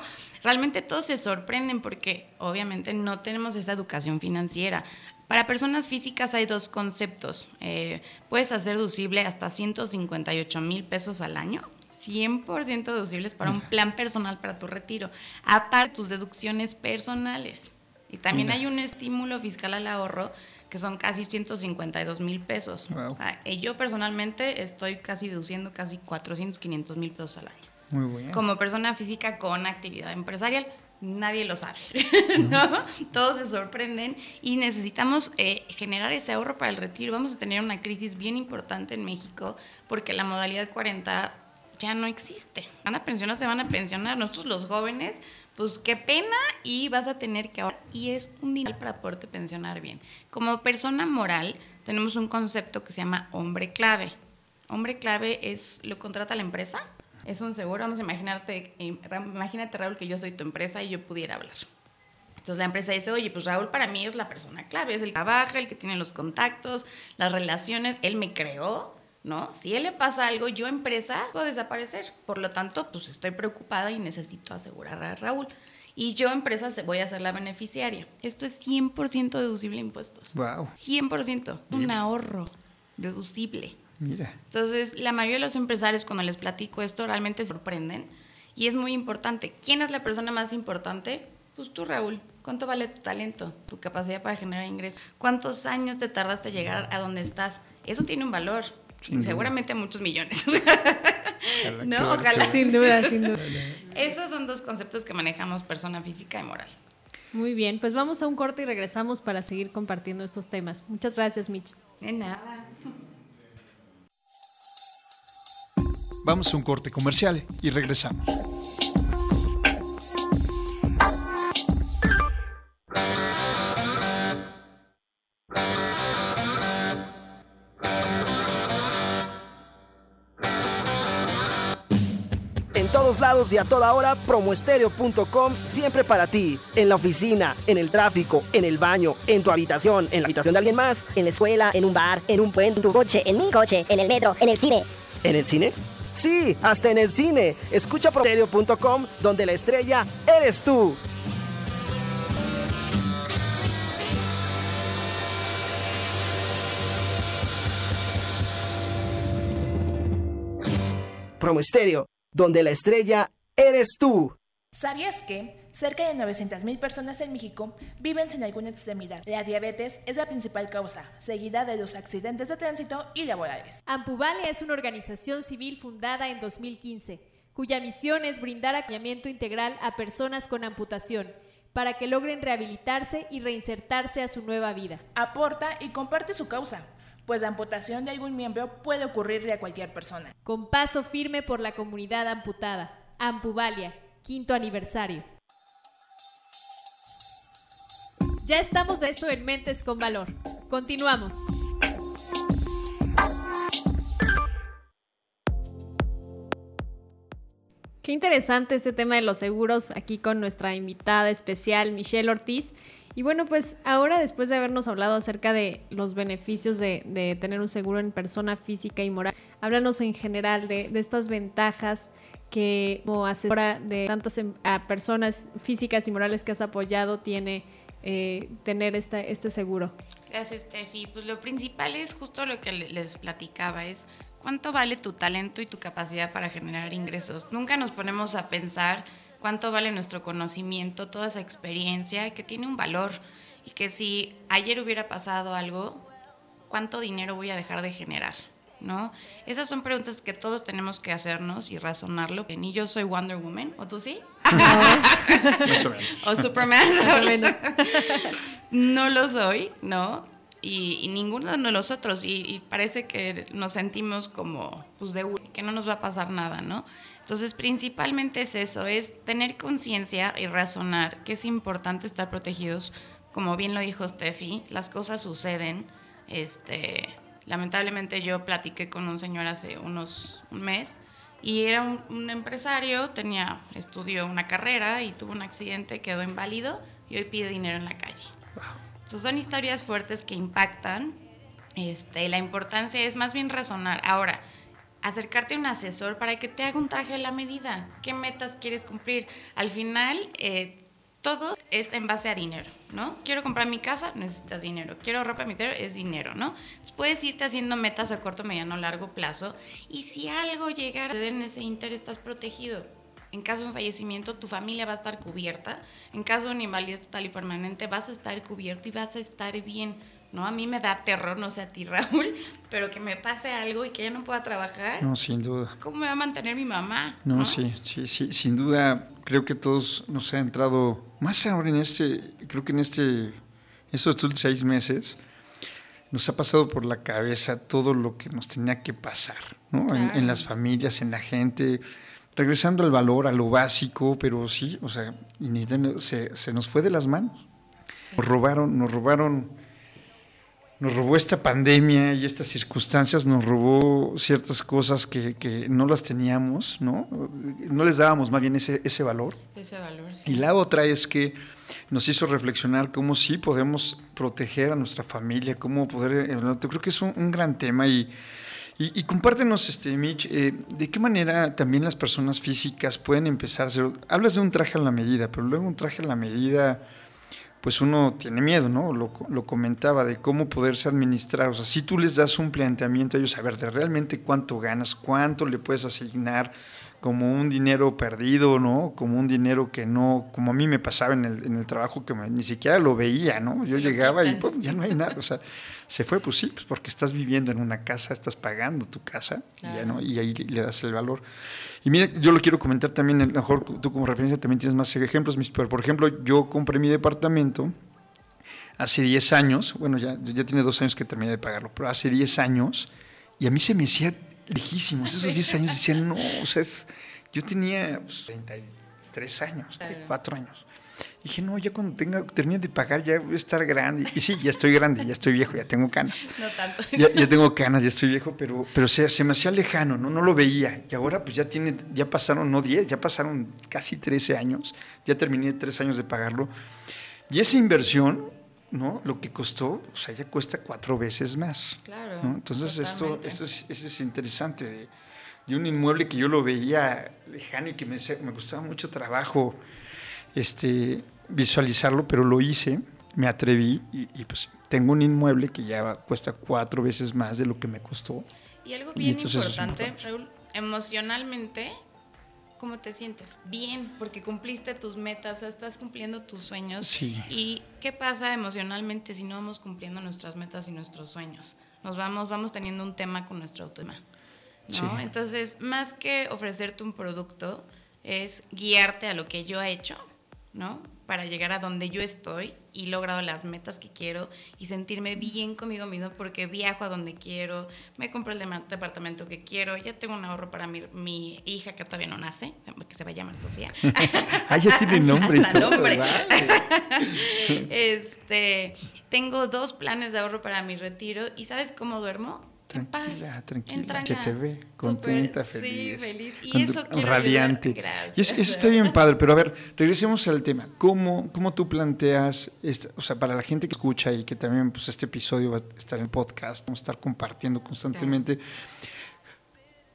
Realmente todos se sorprenden porque obviamente no tenemos esa educación financiera. Para personas físicas hay dos conceptos. Eh, puedes hacer deducible hasta 158 mil pesos al año. 100% deducibles para un plan personal para tu retiro, aparte tus deducciones personales. Y también hay un estímulo fiscal al ahorro que son casi 152 mil pesos. yo personalmente estoy casi deduciendo casi 400, 500 mil pesos al año. Como persona física con actividad empresarial, nadie lo sabe, [LAUGHS] ¿no? Todos se sorprenden y necesitamos eh, generar ese ahorro para el retiro. Vamos a tener una crisis bien importante en México porque la modalidad 40 ya no existe. Van a pensionar, se van a pensionar. Nosotros los jóvenes, pues qué pena y vas a tener que ahorrar. Y es un dinero para poderte pensionar bien. Como persona moral, tenemos un concepto que se llama hombre clave. Hombre clave es, lo contrata la empresa es un seguro. Vamos a imaginarte, imagínate Raúl que yo soy tu empresa y yo pudiera hablar. Entonces la empresa dice, oye, pues Raúl para mí es la persona clave, es el que trabaja, el que tiene los contactos, las relaciones, él me creó, ¿no? Si él le pasa algo, yo empresa puedo desaparecer. Por lo tanto, pues estoy preocupada y necesito asegurar a Raúl. Y yo empresa voy a ser la beneficiaria. Esto es 100% deducible impuestos. Wow. 100%, un ahorro deducible. Mira. Entonces, la mayoría de los empresarios cuando les platico esto realmente se sorprenden y es muy importante. ¿Quién es la persona más importante? Pues tú, Raúl. ¿Cuánto vale tu talento, tu capacidad para generar ingresos? ¿Cuántos años te tardaste en llegar a donde estás? Eso tiene un valor. Seguramente muchos millones. no, ojalá. Sin duda, sin duda. Esos son dos conceptos que manejamos persona física y moral. Muy bien, pues vamos a un corte y regresamos para seguir compartiendo estos temas. Muchas gracias, Mitch. De nada. Vamos a un corte comercial y regresamos. En todos lados y a toda hora, promoestereo.com siempre para ti. En la oficina, en el tráfico, en el baño, en tu habitación, en la habitación de alguien más, en la escuela, en un bar, en un puente, en tu coche, en mi coche, en el metro, en el cine. ¿En el cine? Sí, hasta en el cine. Escucha promedio.com donde la estrella eres tú. Promo donde la estrella eres tú. ¿Sabías que cerca de 900.000 personas en México viven sin alguna extremidad? La diabetes es la principal causa, seguida de los accidentes de tránsito y laborales. Ampuvalia es una organización civil fundada en 2015, cuya misión es brindar acompañamiento integral a personas con amputación para que logren rehabilitarse y reinsertarse a su nueva vida. Aporta y comparte su causa pues la amputación de algún miembro puede ocurrirle a cualquier persona. Con paso firme por la comunidad amputada. Ampuvalia, quinto aniversario. Ya estamos de eso en Mentes con Valor. Continuamos. Qué interesante este tema de los seguros aquí con nuestra invitada especial, Michelle Ortiz. Y bueno, pues ahora después de habernos hablado acerca de los beneficios de, tener un seguro en persona física y moral, háblanos en general de, de estas ventajas que como asesora de tantas em, personas físicas y morales que has apoyado tiene eh, tener este, este seguro? Gracias, Steffi. Pues lo principal es justo lo que les platicaba, es cuánto vale tu talento y tu capacidad para generar ingresos. Nunca nos ponemos a pensar cuánto vale nuestro conocimiento, toda esa experiencia, que tiene un valor y que si ayer hubiera pasado algo, ¿cuánto dinero voy a dejar de generar? ¿No? Esas son preguntas que todos tenemos que hacernos y razonarlo. Ni yo soy Wonder Woman, ¿o tú sí? [LAUGHS] o Superman. no lo soy, ¿no? Y, ninguno de nosotros. Y, y, parece que nos sentimos como, pues, de que no nos va a pasar nada, ¿no? Entonces, principalmente es eso, es tener conciencia y razonar que es importante estar protegidos. Como bien lo dijo Steffi, las cosas suceden. Este, lamentablemente yo platiqué con un señor hace unos un mes y era un, empresario, tenía, estudió una carrera y tuvo un accidente, quedó inválido y hoy pide dinero en la calle. Entonces son historias fuertes que impactan. Este, la importancia es más bien razonar. Ahora, acercarte a un asesor para que te haga un traje a la medida. ¿Qué metas quieres cumplir? Al final, eh, todo es en base a dinero, ¿no? Quiero comprar mi casa, necesitas dinero. Quiero ropa mi interior, es dinero, ¿no? puedes irte haciendo metas a corto, mediano, largo plazo. Y si algo llegara en ese interés, estás protegido. En caso de un fallecimiento, tu familia va a estar cubierta. En caso de un invalidez total y permanente, vas a estar cubierto y vas a estar bien ¿no? A mí me da terror, no sé a ti, [LAUGHS] Raúl, pero que me pase algo y que ya no pueda trabajar. No, sin duda. ¿Cómo me va a mantener mi mamá? No, sí, sí, sí, sin duda, creo que todos nos ha entrado, más ahora en este, creo que en este, estos seis meses, nos ha pasado por la cabeza todo lo que nos tenía que pasar, ¿no? En, las familias, en la gente, regresando al valor, a lo básico, pero sí, o sea, se, se nos fue de las manos. Nos robaron, nos robaron nos robó esta pandemia y estas circunstancias, nos robó ciertas cosas que, que, no las teníamos, ¿no? No les dábamos más bien ese, ese valor. Ese valor, sí. Y la otra es que nos hizo reflexionar cómo sí podemos proteger a nuestra familia, cómo poder... Eh, yo creo que es un, gran tema y, y, compártenos, este, Mitch, eh, de qué manera también las personas físicas pueden empezar a hacer... Hablas de un traje a la medida, pero luego un traje a la medida pues uno tiene miedo, ¿no? Lo, lo, comentaba de cómo poderse administrar. O sea, si tú les das un planteamiento a ellos, a ver, de realmente cuánto ganas, cuánto le puedes asignar como un dinero perdido, ¿no? Como un dinero que no, como a mí me pasaba en el, en el trabajo que ni siquiera lo veía, ¿no? Yo llegaba y ya no hay nada. O sea, se fue, pues sí, pues porque estás viviendo en una casa, estás pagando tu casa y, ya, ¿no? y ahí le das el valor. Y mira, yo lo quiero comentar también, a lo mejor tú como referencia también tienes más ejemplos, pero por ejemplo, yo compré mi departamento hace 10 años, bueno, ya, ya tiene dos años que terminé de pagarlo, pero hace 10 años, y a mí se me hacía lejísimos, esos 10 años decían, no, o sea, yo tenía 33 pues, años, 4 años. dije, no, ya cuando tenga, termine de pagar ya voy a estar grande. Y sí, ya estoy grande, ya estoy viejo, ya tengo canas. No tanto. Ya, ya tengo canas, ya estoy viejo, pero, pero se, se, me hacía lejano, ¿no? no lo veía. Y ahora pues ya tiene, ya pasaron, no 10, ya pasaron casi 13 años. Ya terminé 3 años de pagarlo. Y esa inversión, ¿no? Lo que costó, o sea, ya cuesta cuatro veces más. Claro. Entonces esto, esto es, eso es interesante. De, de, un inmueble que yo lo veía lejano y que me, me costaba mucho trabajo este, visualizarlo, pero lo hice, me atreví y, pues tengo un inmueble que ya cuesta cuatro veces más de lo que me costó. Y algo bien importante, Raúl, emocionalmente, ¿cómo te sientes? Bien, porque cumpliste tus metas, estás cumpliendo tus sueños. Sí. ¿Y qué pasa emocionalmente si no vamos cumpliendo nuestras metas y nuestros sueños? Nos vamos, vamos teniendo un tema con nuestro autoestima. ¿no? Entonces, más que ofrecerte un producto, es guiarte a lo que yo he hecho, ¿no? Para llegar a donde yo estoy y logrado las metas que quiero y sentirme bien conmigo mismo porque viajo a donde quiero, me compro el departamento que quiero, ya tengo un ahorro para mi, mi hija que todavía no nace, que se va a llamar Sofía. [LAUGHS] ah, ya tiene nombre. Nombre. [LAUGHS] este, tengo dos planes de ahorro para mi retiro y ¿sabes cómo duermo? Tranquila, tranquila, que te ve contenta, feliz. Sí, feliz. Y eso radiante. Y eso, está bien padre, pero a ver, regresemos al tema. ¿Cómo, cómo tú planteas, o sea, para la gente que escucha y que también pues, este episodio va a estar en podcast, vamos a estar compartiendo constantemente,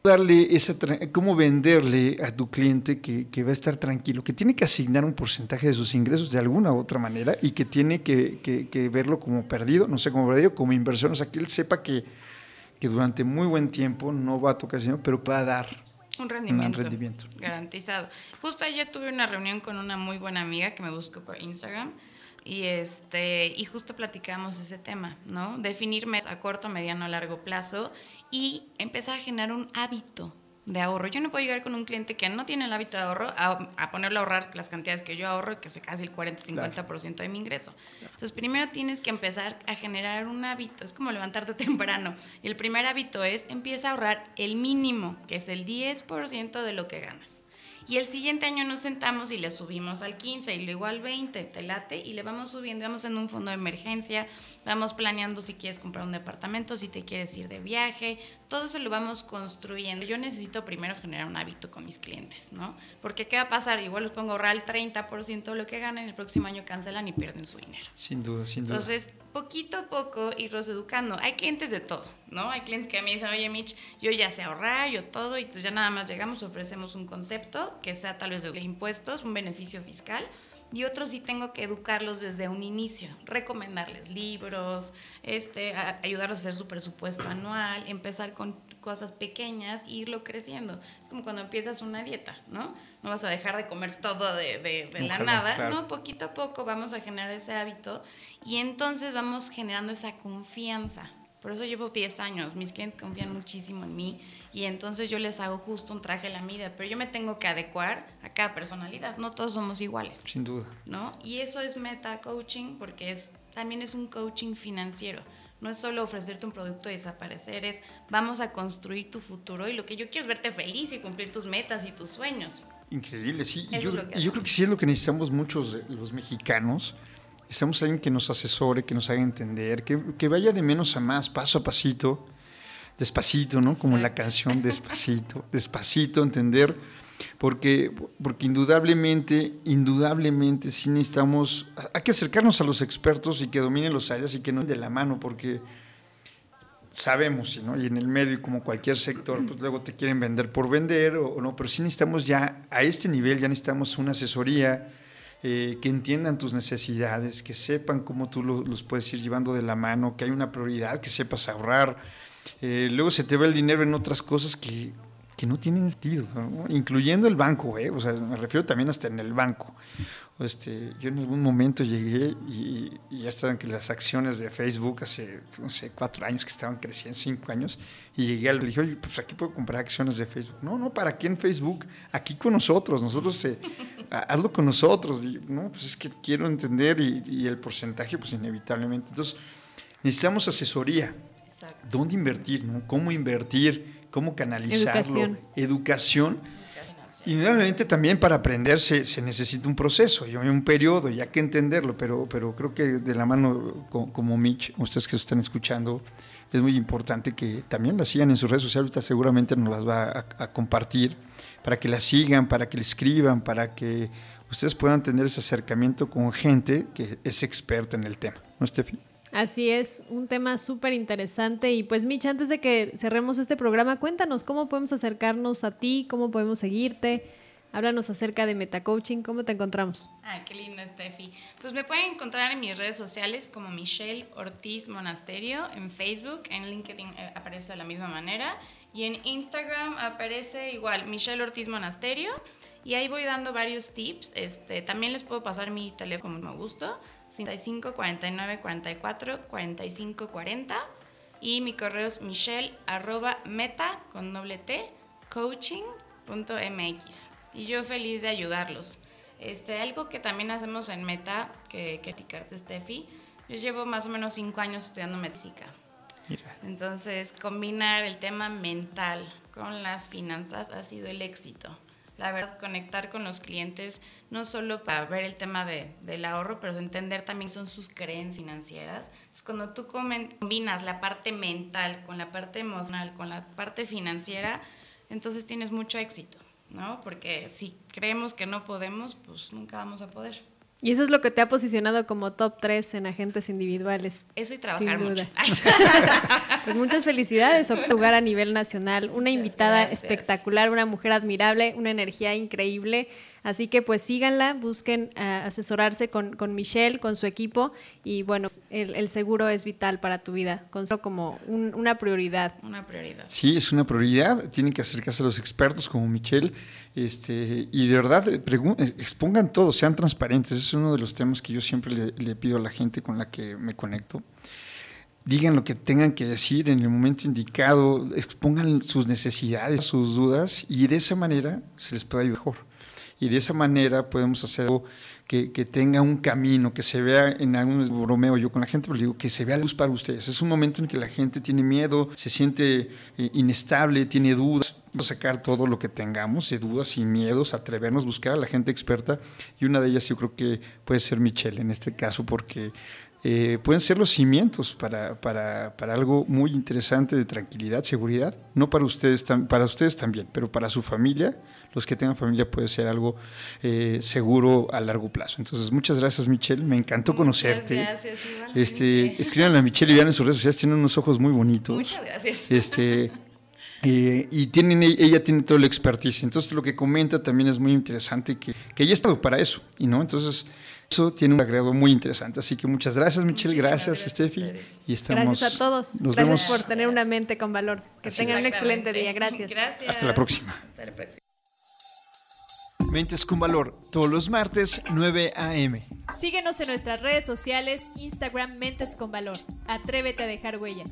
darle esa, cómo venderle a tu cliente que, que, va a estar tranquilo, que tiene que asignar un porcentaje de sus ingresos de alguna u otra manera y que tiene que, que, que verlo como perdido, no sé, como perdido, como inversión, o sea, que él sepa que que durante muy buen tiempo no va a tocar dinero, pero va a dar Un rendimiento. Un rendimiento. Garantizado. Justo ayer tuve una reunión con una muy buena amiga que me buscó por Instagram y, este, y justo platicamos ese tema, ¿no? Definir metas a corto, mediano, largo plazo y empezar a generar un hábito de ahorro. Yo no puedo llegar con un cliente que no tiene el hábito de ahorro a, ponerlo a ahorrar las cantidades que yo ahorro, que es casi el 40-50% de mi ingreso. Entonces, primero tienes que empezar a generar un hábito. Es como levantarte [LAUGHS] temprano. Y el primer hábito es empieza a ahorrar el mínimo, que es el 10% de lo que ganas. Y el siguiente año nos sentamos y le subimos al 15 y luego al 20, te late, y le vamos subiendo, vamos en un fondo de emergencia, vamos planeando si quieres comprar un departamento, si te quieres ir de viaje, todo eso lo vamos construyendo. Yo necesito primero generar un hábito con mis clientes, ¿no? Porque ¿qué va a pasar? Igual los pongo ahorrar el 30% de lo que ganan, el próximo año cancelan y pierden su dinero. Sin duda, sin duda. Entonces, poquito a poco irlos educando. Hay clientes de todo, ¿no? Hay clientes que a mí dicen, oye, Mitch, yo ya sé ahorrar, yo todo, y entonces ya nada más llegamos, ofrecemos un concepto que sea tal vez de impuestos, un beneficio fiscal, y otros sí tengo que educarlos desde un inicio, recomendarles libros, este, ayudarlos a hacer su presupuesto anual, empezar con cosas pequeñas e irlo creciendo. Es como cuando empiezas una dieta, ¿no? No vas a dejar de comer todo de, de, la nada, ¿no? Poquito a poco vamos a generar ese hábito y entonces vamos generando esa confianza. Por eso llevo 10 años, mis clientes confían muchísimo en mí y entonces yo les hago justo un traje a la medida, pero yo me tengo que adecuar a cada personalidad, no todos somos iguales. Sin duda. ¿No? Y eso es meta coaching porque es también es un coaching financiero. No es solo ofrecerte un producto y desaparecer, es vamos a construir tu futuro y lo que yo quiero es verte feliz y cumplir tus metas y tus sueños. Increíble, sí. yo, yo creo que sí es lo que necesitamos muchos los mexicanos Necesitamos alguien que nos asesore, que nos haga entender, que, que, vaya de menos a más, paso a pasito, despacito, ¿no? Como la canción, [LAUGHS] despacito, despacito, entender, porque, porque indudablemente, indudablemente sí necesitamos, hay que acercarnos a los expertos y que dominen los áreas y que no de la mano, porque sabemos, ¿no? y en el medio y como cualquier sector, pues luego te quieren vender por vender o, no, pero sí necesitamos ya, a este nivel ya necesitamos una asesoría, eh, que entiendan tus necesidades, que sepan cómo tú los puedes ir llevando de la mano, que hay una prioridad, que sepas ahorrar. Eh, luego se te va el dinero en otras cosas que, que no tienen sentido, incluyendo el banco, ¿eh? o sea, me refiero también hasta en el banco. Este, yo en algún momento llegué y, ya estaban que las acciones de Facebook hace, no sé, cuatro años que estaban creciendo, cinco años, y llegué al le dije, oye, pues aquí puedo comprar acciones de Facebook. No, no, ¿para qué en Facebook? Aquí con nosotros, nosotros, te, hazlo con nosotros. no, pues es que quiero entender y, el porcentaje, pues inevitablemente. Entonces, necesitamos asesoría. ¿Dónde invertir? No? ¿Cómo invertir? ¿Cómo canalizarlo? Educación. Educación y realmente también para aprender se, necesita un proceso y un periodo, y hay que entenderlo, pero, pero creo que de la mano como Mitch, ustedes que están escuchando, es muy importante que también la sigan en sus redes sociales, ahorita seguramente nos las va a, compartir, para que la sigan, para que le escriban, para que ustedes puedan tener ese acercamiento con gente que es experta en el tema, ¿no, Steffi? Así es, un tema súper interesante. Y pues, Mitch, antes de que cerremos este programa, cuéntanos cómo podemos acercarnos a ti, cómo podemos seguirte. Háblanos acerca de Metacoaching, ¿cómo te encontramos? Ay, qué linda, Steffi. Pues me pueden encontrar en mis redes sociales como Michelle Ortiz Monasterio, en Facebook, en LinkedIn eh, aparece de la misma manera, y en Instagram aparece igual, Michelle Ortiz Monasterio, y ahí voy dando varios tips. Este, también les puedo pasar mi teléfono como me gusta, 55 49 44 45 40 y mi correo es michelle arroba meta con doble t coaching.mx y yo feliz de ayudarlos. Este, algo que también hacemos en Meta, que criticarte Steffi, yo llevo más o menos cinco años estudiando médica. Entonces, combinar el tema mental con las finanzas ha sido el éxito la verdad, conectar con los clientes, no solo para ver el tema de, del ahorro, pero entender también son sus creencias financieras. Entonces, cuando tú combinas la parte mental con la parte emocional, con la parte financiera, entonces tienes mucho éxito, ¿no? Porque si creemos que no podemos, pues nunca vamos a poder. Y eso es lo que te ha posicionado como top 3 en agentes individuales. Eso y trabajar mucho. [LAUGHS] pues muchas felicidades, lugar a nivel nacional. Una invitada espectacular, una mujer admirable, una energía increíble. Así que pues síganla, busquen eh, asesorarse con, con, Michelle, con su equipo y bueno, el, seguro es vital para tu vida, considero como una prioridad. Una prioridad. Sí, es una prioridad, tienen que acercarse a los expertos como Michelle este, y de verdad eh, expongan todo, sean transparentes, es uno de los temas que yo siempre le, le pido a la gente con la que me conecto digan lo que tengan que decir en el momento indicado, expongan sus necesidades, sus dudas y de esa manera se les puede ayudar mejor. Y de esa manera podemos hacer algo que, que tenga un camino, que se vea en algún bromeo yo con la gente, pero digo que se vea luz para ustedes. Es un momento en que la gente tiene miedo, se siente eh, inestable, tiene dudas. Vamos a sacar todo lo que tengamos de dudas y miedos, atrevernos, buscar a la gente experta. Y una de ellas yo creo que puede ser Michelle en este caso, porque eh, pueden ser los cimientos para, para, para, algo muy interesante de tranquilidad, seguridad, no para ustedes, para ustedes también, pero para su familia, los que tengan familia puede ser algo eh, seguro a largo plazo. Entonces, muchas gracias Michelle, me encantó conocerte. Gracias, este, escríbanle a Michelle y vean en sus redes sociales, tiene unos ojos muy bonitos. Muchas gracias. Este, eh, y tienen, ella tiene todo el expertise. Entonces, lo que comenta también es muy interesante, que, que ella ha estado para eso, y no, entonces eso tiene un agregado muy interesante. Así que muchas gracias, Michelle. Gracias, Steffi. Y estamos, gracias a todos. Nos gracias por tener una mente con valor. Que tengan un excelente día. Gracias. Hasta la próxima. Hasta la próxima. Mentes con Valor, todos los martes, 9 a.m. Síguenos en nuestras redes sociales, Instagram Mentes con Valor. Atrévete a dejar huella.